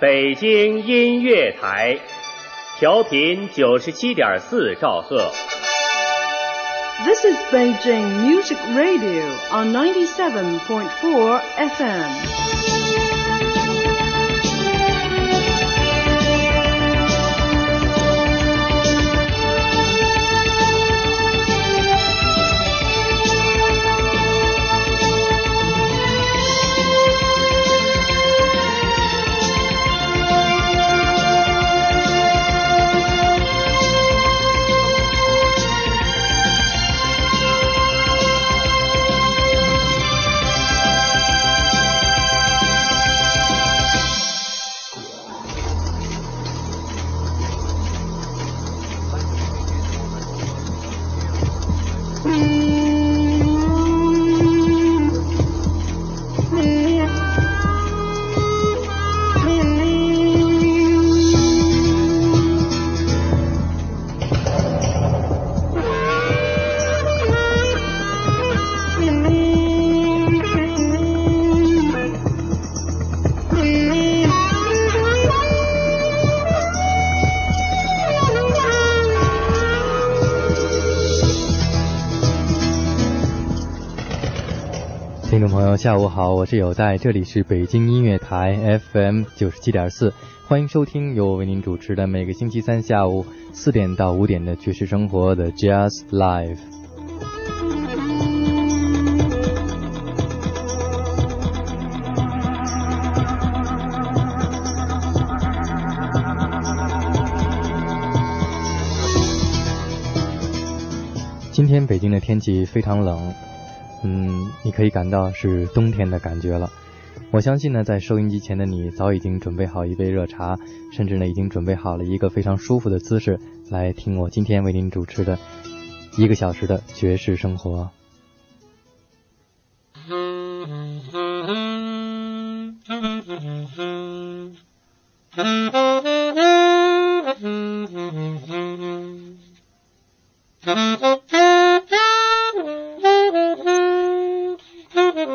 北京音乐台调频九十七点四兆赫 this is beijing music radio on ninety seven point four fm 听众朋友，下午好，我是有代，这里是北京音乐台 FM 九十七点四，欢迎收听由我为您主持的每个星期三下午四点到五点的爵士生活的 Jazz Live。今天北京的天气非常冷，嗯，你可以感到是冬天的感觉了。我相信呢，在收音机前的你早已经准备好一杯热茶，甚至呢已经准备好了一个非常舒服的姿势来听我今天为您主持的一个小时的爵士生活。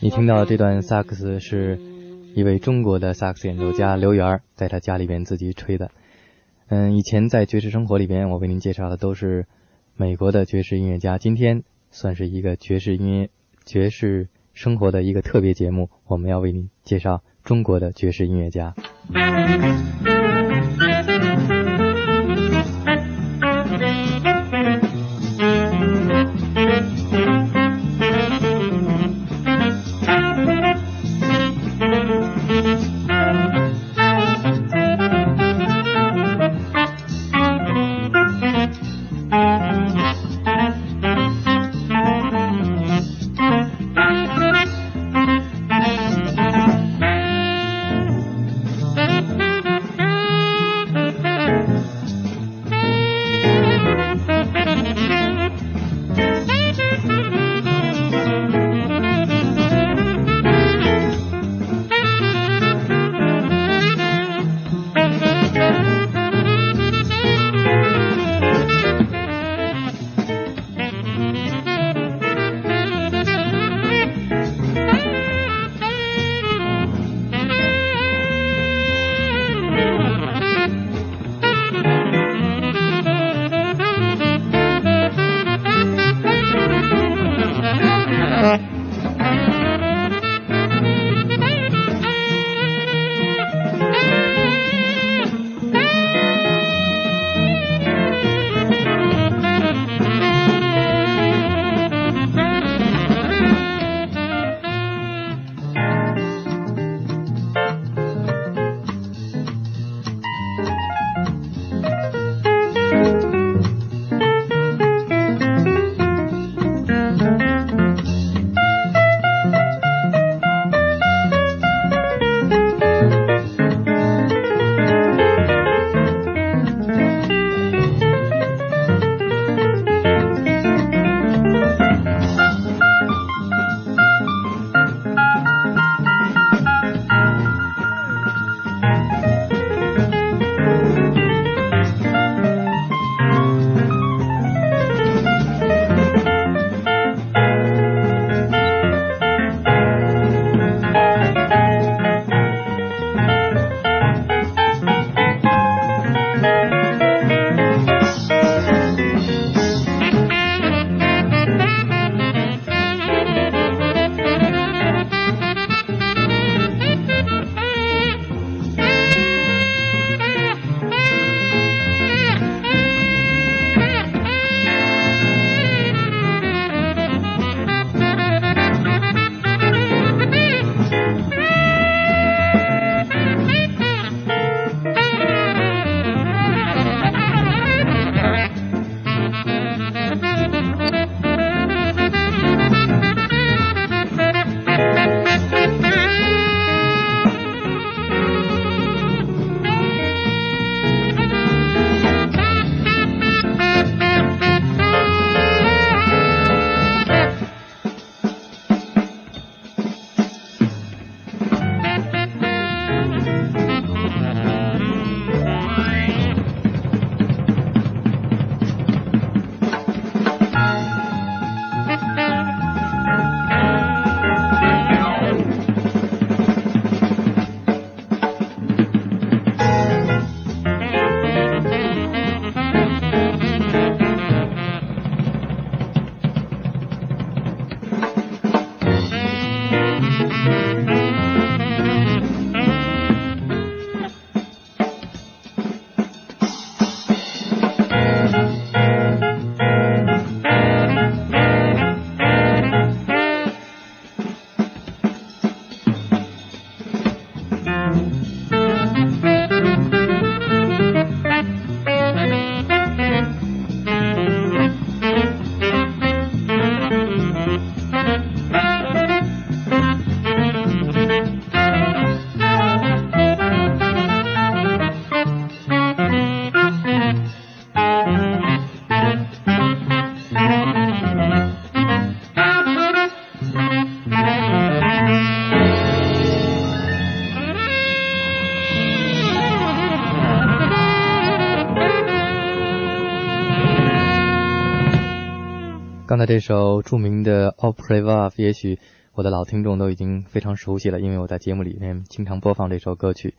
你听到的这段萨克斯是一位中国的萨克斯演奏家刘源在他家里边自己吹的。嗯，以前在爵士生活里边，我为您介绍的都是美国的爵士音乐家。今天算是一个爵士音乐、爵士生活的一个特别节目，我们要为您介绍中国的爵士音乐家。刚才这首著名的《Opera Love》，也许我的老听众都已经非常熟悉了，因为我在节目里面经常播放这首歌曲。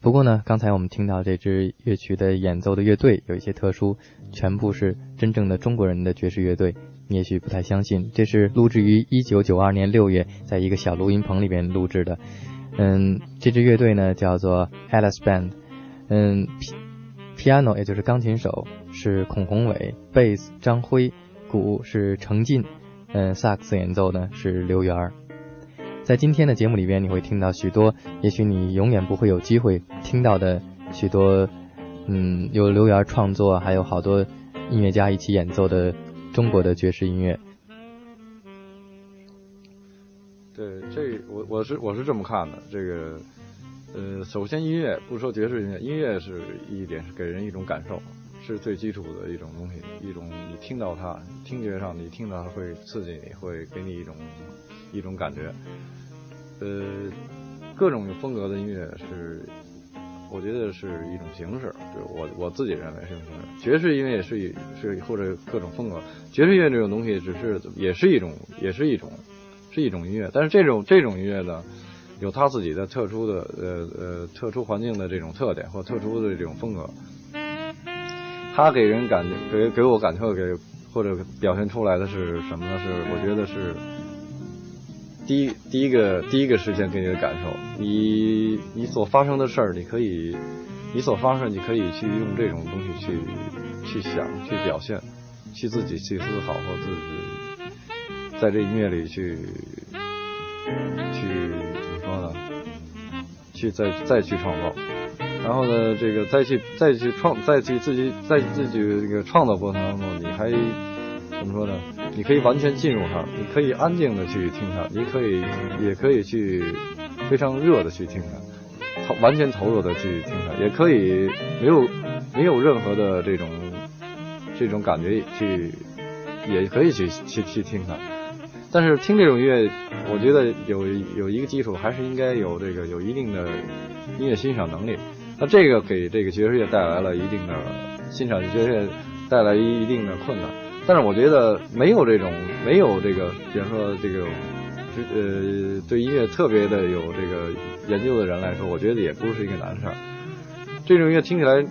不过呢，刚才我们听到这支乐曲的演奏的乐队有一些特殊，全部是真正的中国人的爵士乐队。你也许不太相信，这是录制于一九九二年六月，在一个小录音棚里边录制的。嗯，这支乐队呢叫做 Alice Band。嗯，piano 也就是钢琴手是孔宏伟，bass 张辉。鼓是程进，嗯，萨克斯演奏呢是刘源。在今天的节目里边，你会听到许多，也许你永远不会有机会听到的许多，嗯，由刘源创作，还有好多音乐家一起演奏的中国的爵士音乐。对，这我我是我是这么看的，这个，呃，首先音乐不说爵士音乐，音乐是一点是给人一种感受。是最基础的一种东西，一种你听到它，听觉上你听到它会刺激你，会给你一种一种感觉。呃，各种风格的音乐是，我觉得是一种形式，就我我自己认为是一种形式。爵士音乐也是是或者各种风格，爵士音乐这种东西只是也是一种也是一种是一种音乐，但是这种这种音乐呢，有它自己的特殊的呃呃特殊环境的这种特点或特殊的这种风格。他给人感觉给给我感受给或者表现出来的是什么呢？是我觉得是第一第一个第一个时间给你的感受，你你所发生的事儿，你可以你所发生，你可以去用这种东西去去想去表现，去自己去思考或自己在这音乐里去去怎么说呢？去再再去创造。然后呢，这个再去再去创再去自己在自己这个创造过程当中，你还怎么说呢？你可以完全进入它，你可以安静的去听它，你可以也可以去非常热的去听它，投完全投入的去听它，也可以没有没有任何的这种这种感觉去，也可以去去去听它。但是听这种音乐，我觉得有有一个基础，还是应该有这个有一定的音乐欣赏能力。那这个给这个爵士乐带来了一定的欣赏爵士乐带来一定的困难，但是我觉得没有这种没有这个，比方说这个，呃，对音乐特别的有这个研究的人来说，我觉得也不是一个难事儿。这种音乐听起来，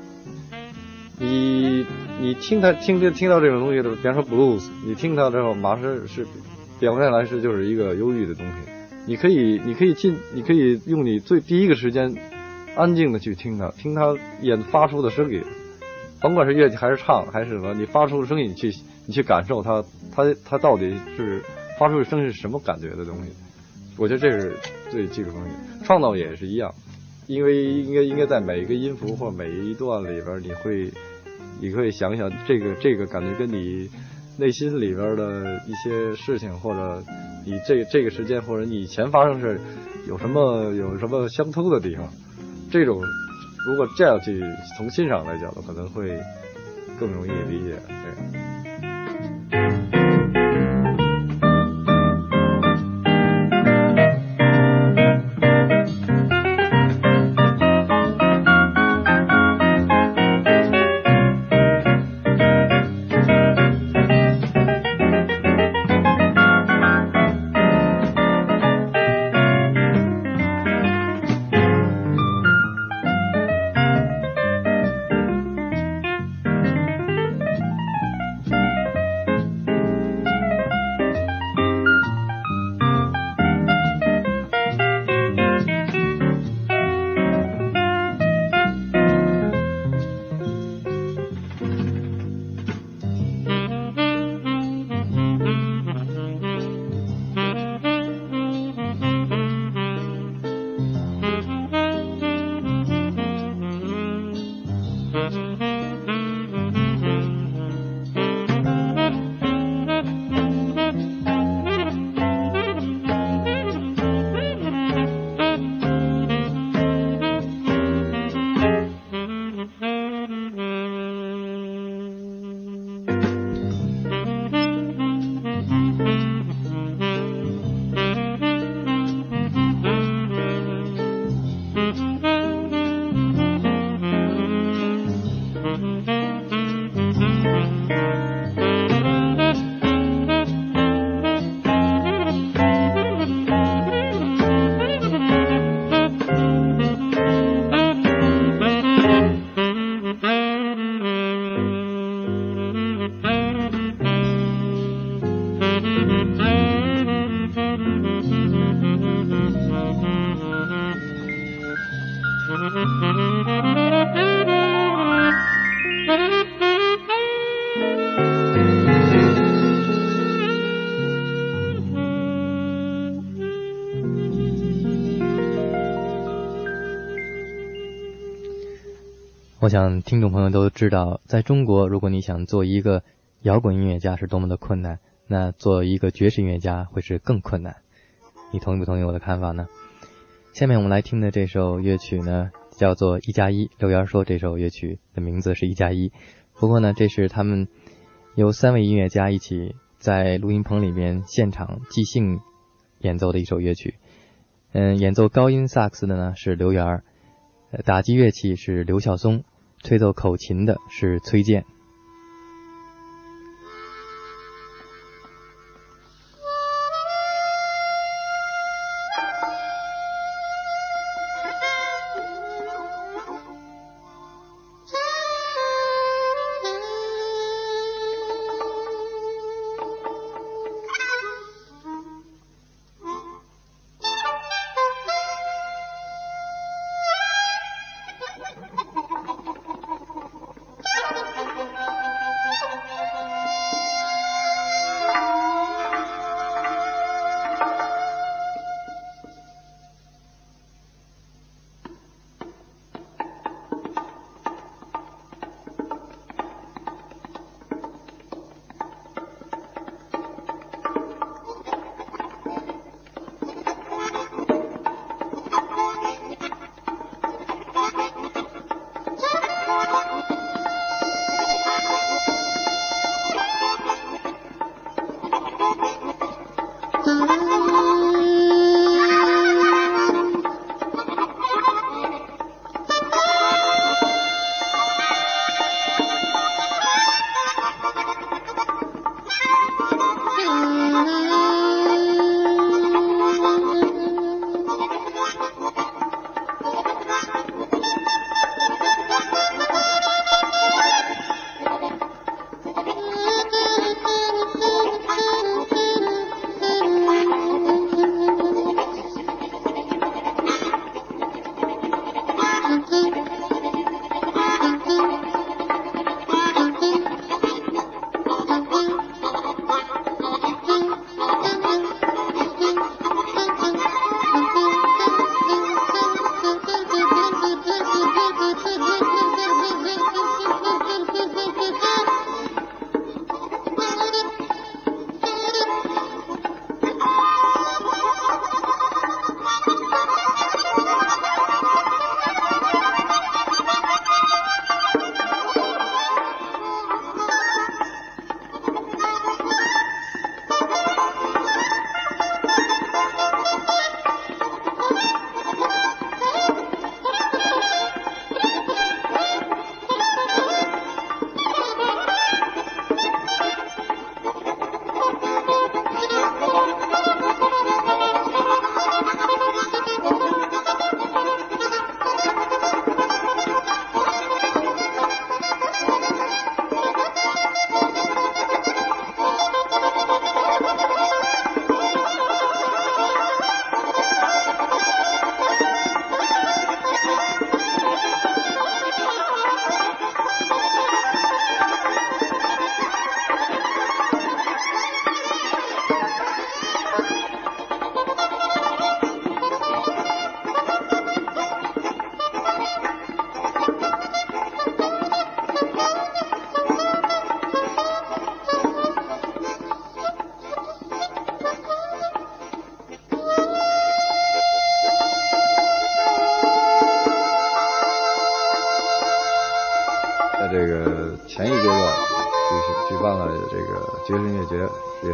你你听它听听听到这种东西的，比方说 blues，你听它之后，马上是表面来是就是一个忧郁的东西，你可以你可以进，你可以用你最第一个时间。安静的去听它，听它演发出的声音，甭管是乐器还是唱还是什么，你发出的声音，你去你去感受它，它它到底是发出的声音是什么感觉的东西？我觉得这是最基础东西。创造也是一样，因为应该应该在每一个音符或每一段里边，你会你可以想想这个这个感觉跟你内心里边的一些事情，或者你这这个时间或者你以前发生事有什么有什么相通的地方。这种，如果这样去从欣赏来讲的，可能会更容易理解。对。想听众朋友都知道，在中国，如果你想做一个摇滚音乐家是多么的困难，那做一个爵士音乐家会是更困难。你同意不同意我的看法呢？下面我们来听的这首乐曲呢，叫做《一加一》。刘源说这首乐曲的名字是一加一，不过呢，这是他们由三位音乐家一起在录音棚里面现场即兴演奏的一首乐曲。嗯，演奏高音萨克斯的呢是刘源，打击乐器是刘孝松。吹奏口琴的是崔健。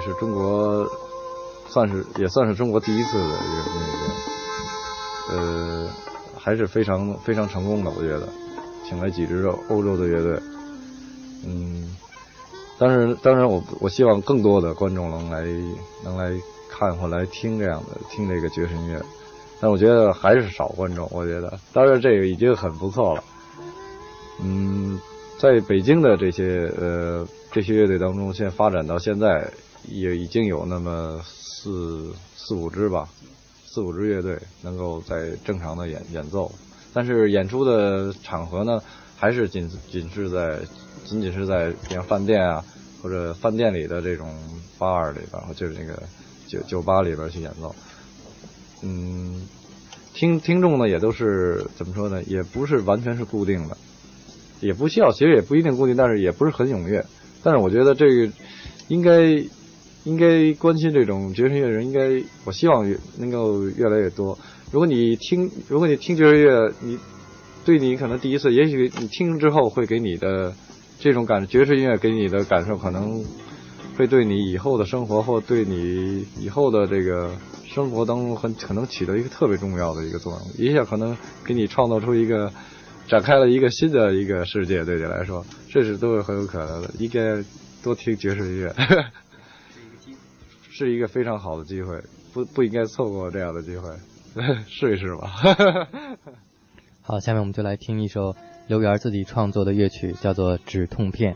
是中国算是也算是中国第一次的这个，呃，还是非常非常成功的，我觉得，请来几支欧洲的乐队，嗯，当然当然我我希望更多的观众能来能来看或来听这样的听这个爵士音乐，但我觉得还是少观众，我觉得，当然这个已经很不错了，嗯，在北京的这些呃这些乐队当中，现在发展到现在也已经有那么。四四五支吧，四五支乐队能够在正常的演演奏，但是演出的场合呢，还是仅仅是在仅仅是在像饭店啊或者饭店里的这种 bar 里边，就是那个酒酒吧里边去演奏。嗯，听听众呢也都是怎么说呢，也不是完全是固定的，也不需要，其实也不一定固定，但是也不是很踊跃。但是我觉得这个应该。应该关心这种爵士乐的人，应该我希望越能够越来越多。如果你听，如果你听爵士乐，你对你可能第一次，也许你听之后会给你的这种感爵士音乐给你的感受，可能会对你以后的生活或对你以后的这个生活当中很可能起到一个特别重要的一个作用，一下可能给你创造出一个展开了一个新的一个世界，对你来说，这是都是很有可能的。应该多听爵士音乐。是一个非常好的机会，不不应该错过这样的机会，试一试吧。好，下面我们就来听一首刘源自己创作的乐曲，叫做《止痛片》。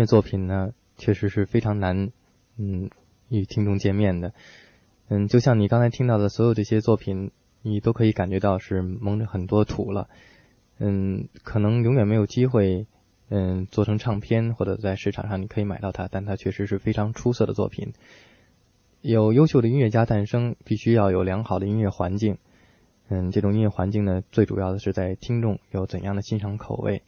乐作品呢，确实是非常难，嗯，与听众见面的。嗯，就像你刚才听到的所有这些作品，你都可以感觉到是蒙着很多土了。嗯，可能永远没有机会，嗯，做成唱片或者在市场上你可以买到它，但它确实是非常出色的作品。有优秀的音乐家诞生，必须要有良好的音乐环境。嗯，这种音乐环境呢，最主要的是在听众有怎样的欣赏口味，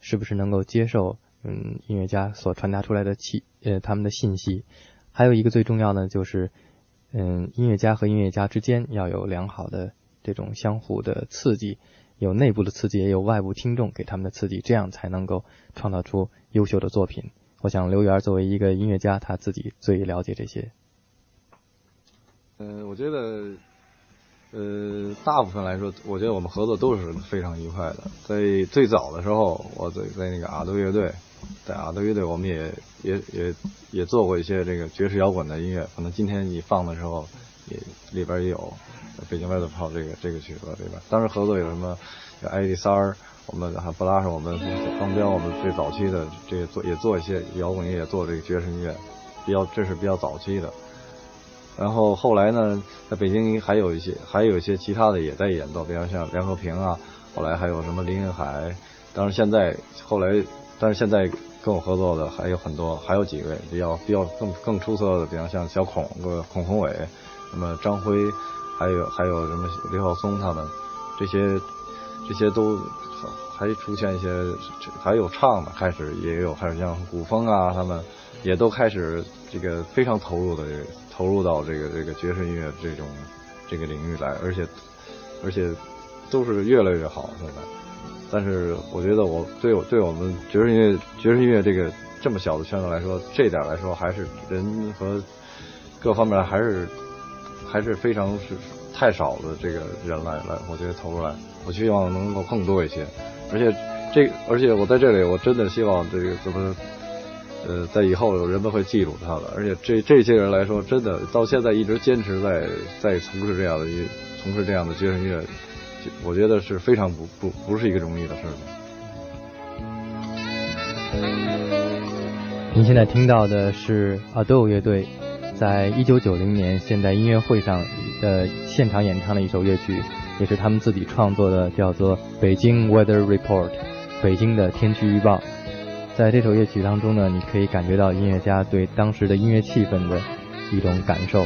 是不是能够接受。嗯，音乐家所传达出来的气，呃，他们的信息，还有一个最重要的就是，嗯，音乐家和音乐家之间要有良好的这种相互的刺激，有内部的刺激，也有外部听众给他们的刺激，这样才能够创造出优秀的作品。我想刘源作为一个音乐家，他自己最了解这些。嗯，我觉得。呃，大部分来说，我觉得我们合作都是非常愉快的。在最早的时候，我在在那个阿杜乐队，在阿德乐队，我们也也也也做过一些这个爵士摇滚的音乐。可能今天你放的时候，也里边也有北京外头炮这个这个曲子对吧？当时合作有什么？有艾迪三儿，我们还不拉上我们方彪，我们最早期的这个做也做一些摇滚音乐，做这个爵士音乐，比较这是比较早期的。然后后来呢，在北京还有一些，还有一些其他的也在演奏，比方像梁和平啊，后来还有什么林海，当然现在后来，但是现在跟我合作的还有很多，还有几位比较比较更更出色的，比方像小孔个孔宏伟，那么张辉，还有还有什么刘晓松他们，这些这些都还出现一些，还有唱的开始也有，还有像古风啊，他们也都开始这个非常投入的。投入到这个这个爵士音乐这种这个领域来，而且而且都是越来越好现在。但是我觉得我对我对我们爵士音乐爵士音乐这个这么小的圈子来说，这点来说还是人和各方面还是还是非常是太少的这个人来来，我觉得投入来，我希望能够更多一些。而且这而且我在这里，我真的希望这个怎么。呃，在以后人们会记住他的，而且这这些人来说，真的到现在一直坚持在在从事这样的一从事这样的爵士音乐，我觉得是非常不不不是一个容易的事儿。您现在听到的是 Ado 乐队在一九九零年现代音乐会上的现场演唱的一首乐曲，也是他们自己创作的，叫做《北京 Weather Report》，北京的天气预报。在这首乐曲当中呢，你可以感觉到音乐家对当时的音乐气氛的一种感受。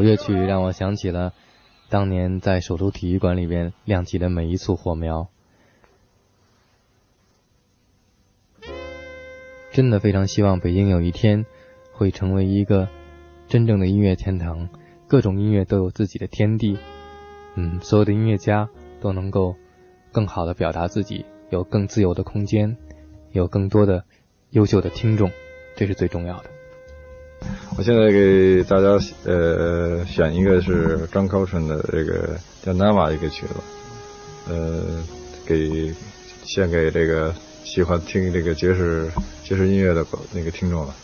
首乐曲，让我想起了当年在首都体育馆里边亮起的每一簇火苗。真的非常希望北京有一天会成为一个真正的音乐天堂，各种音乐都有自己的天地。嗯，所有的音乐家都能够更好的表达自己，有更自由的空间，有更多的优秀的听众，这是最重要的。我现在给大家呃选一个是张高春的这个叫《Nava》一个曲子，呃，给献给这个喜欢听这个爵士爵士音乐的那个听众了。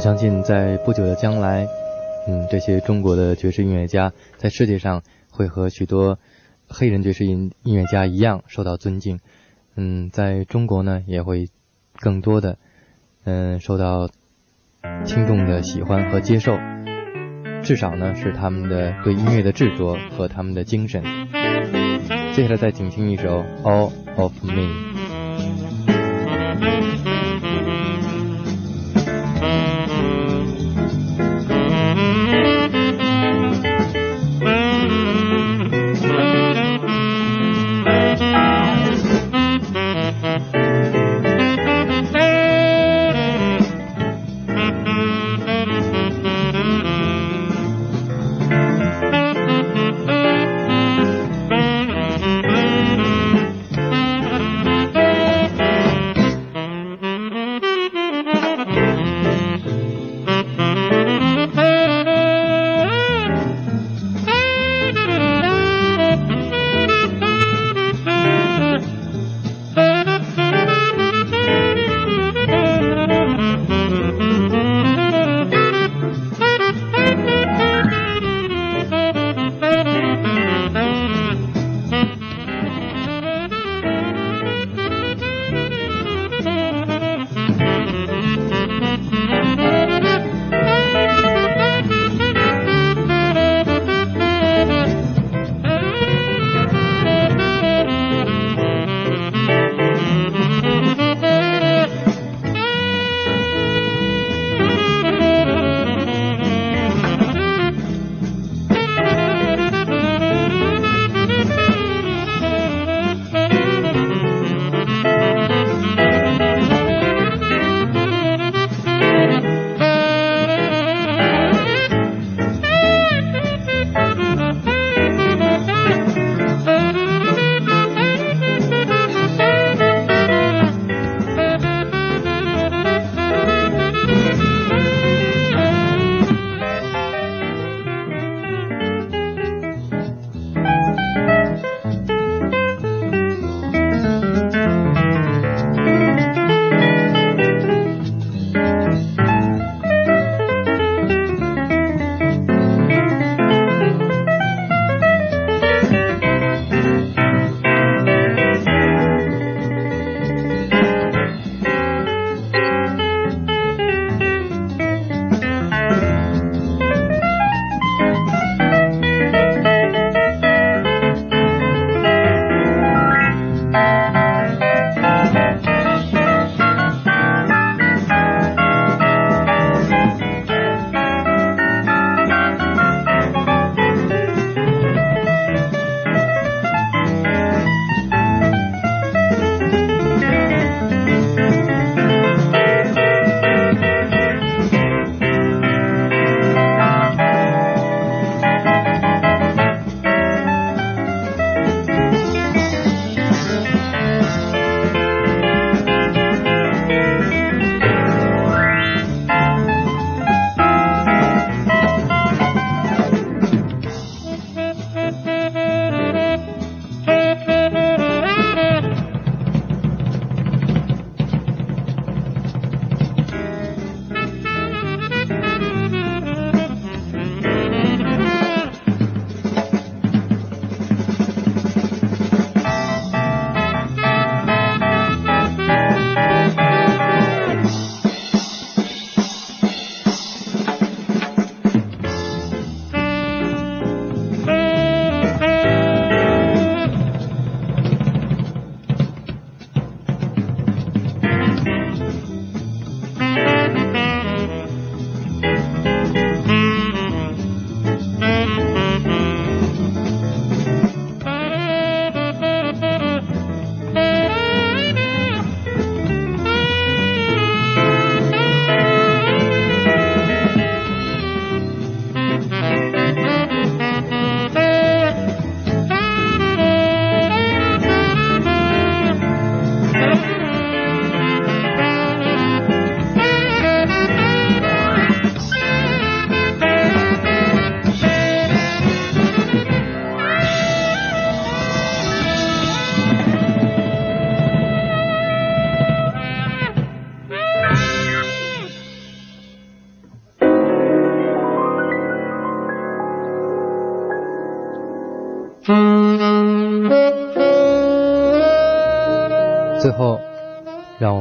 我相信，在不久的将来，嗯，这些中国的爵士音乐家在世界上会和许多黑人爵士音音乐家一样受到尊敬。嗯，在中国呢，也会更多的嗯受到听众的喜欢和接受。至少呢，是他们的对音乐的执着和他们的精神。接下来再请听一首《All of Me》。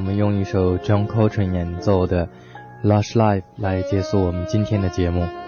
们用一首 John Coltrane 演奏的《Lush Life》来结束我们今天的节目。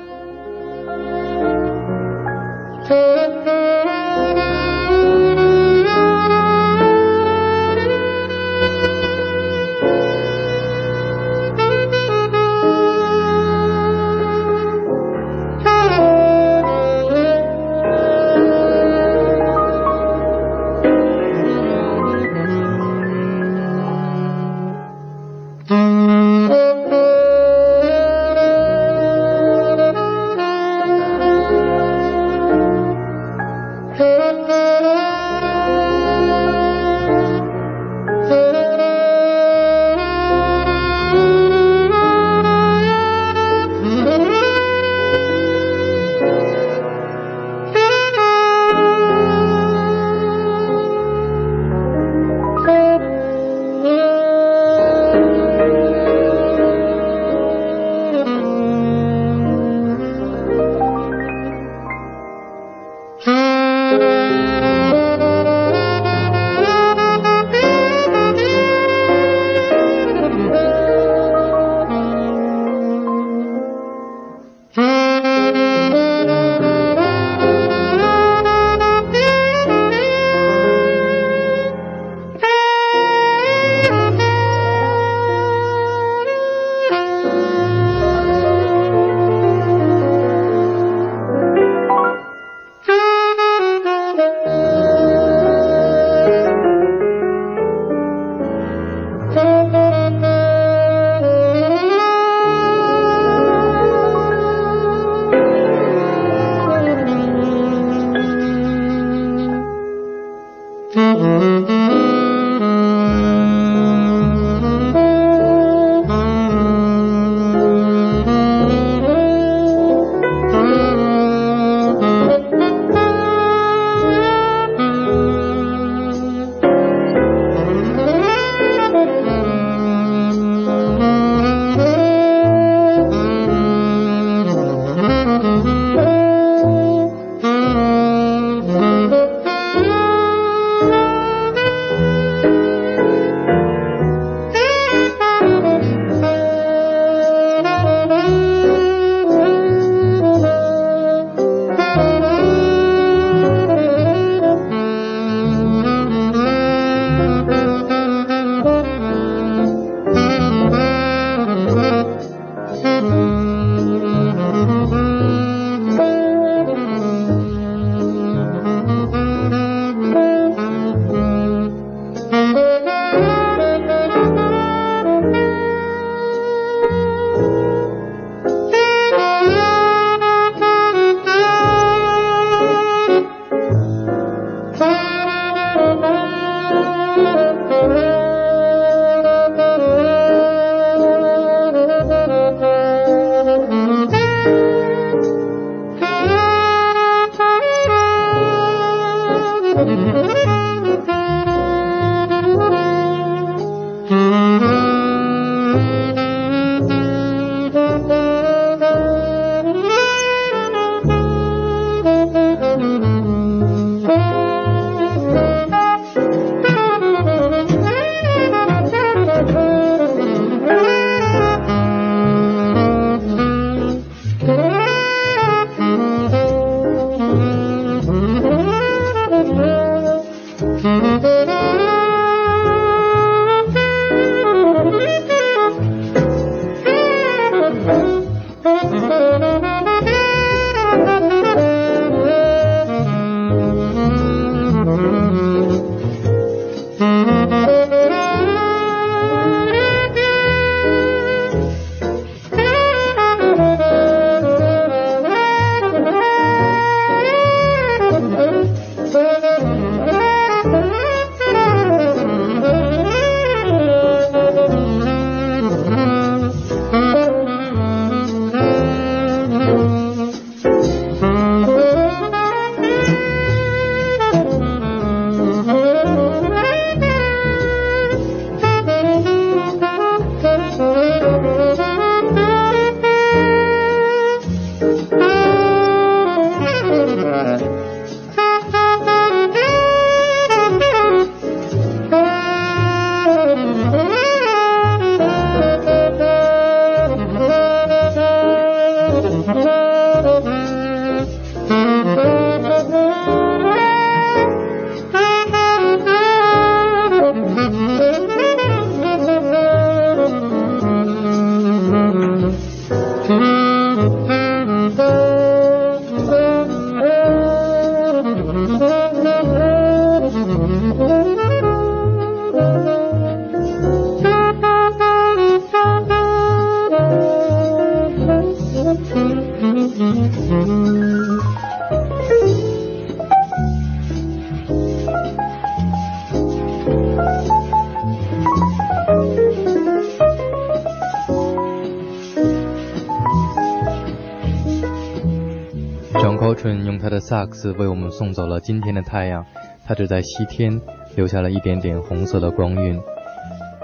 春用他的萨克斯为我们送走了今天的太阳，他只在西天留下了一点点红色的光晕。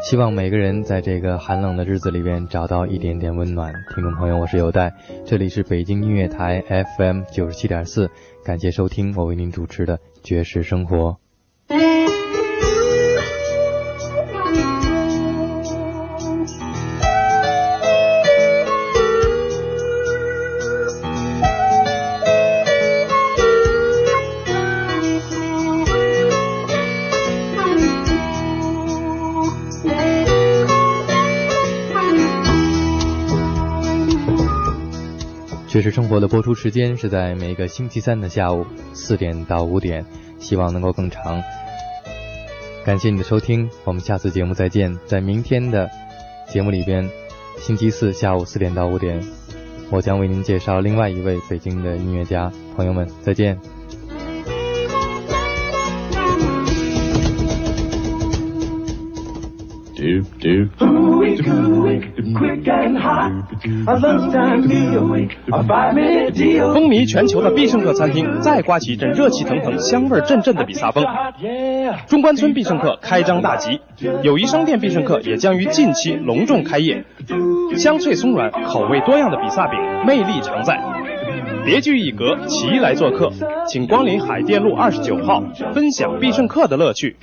希望每个人在这个寒冷的日子里边找到一点点温暖。听众朋友，我是有代，这里是北京音乐台 FM 九十七点四，感谢收听我为您主持的爵士生活。播的播出时间是在每个星期三的下午四点到五点，希望能够更长。感谢你的收听，我们下次节目再见。在明天的节目里边，星期四下午四点到五点，我将为您介绍另外一位北京的音乐家。朋友们，再见。风靡全球的必胜客餐厅再刮起一阵热气腾腾、香味阵阵的比萨风。中关村必胜客开张大吉，友谊商店必胜客也将于近期隆重开业。香脆松软、口味多样的比萨饼，魅力常在。别具一格，齐来做客，请光临海淀路二十九号，分享必胜客的乐趣。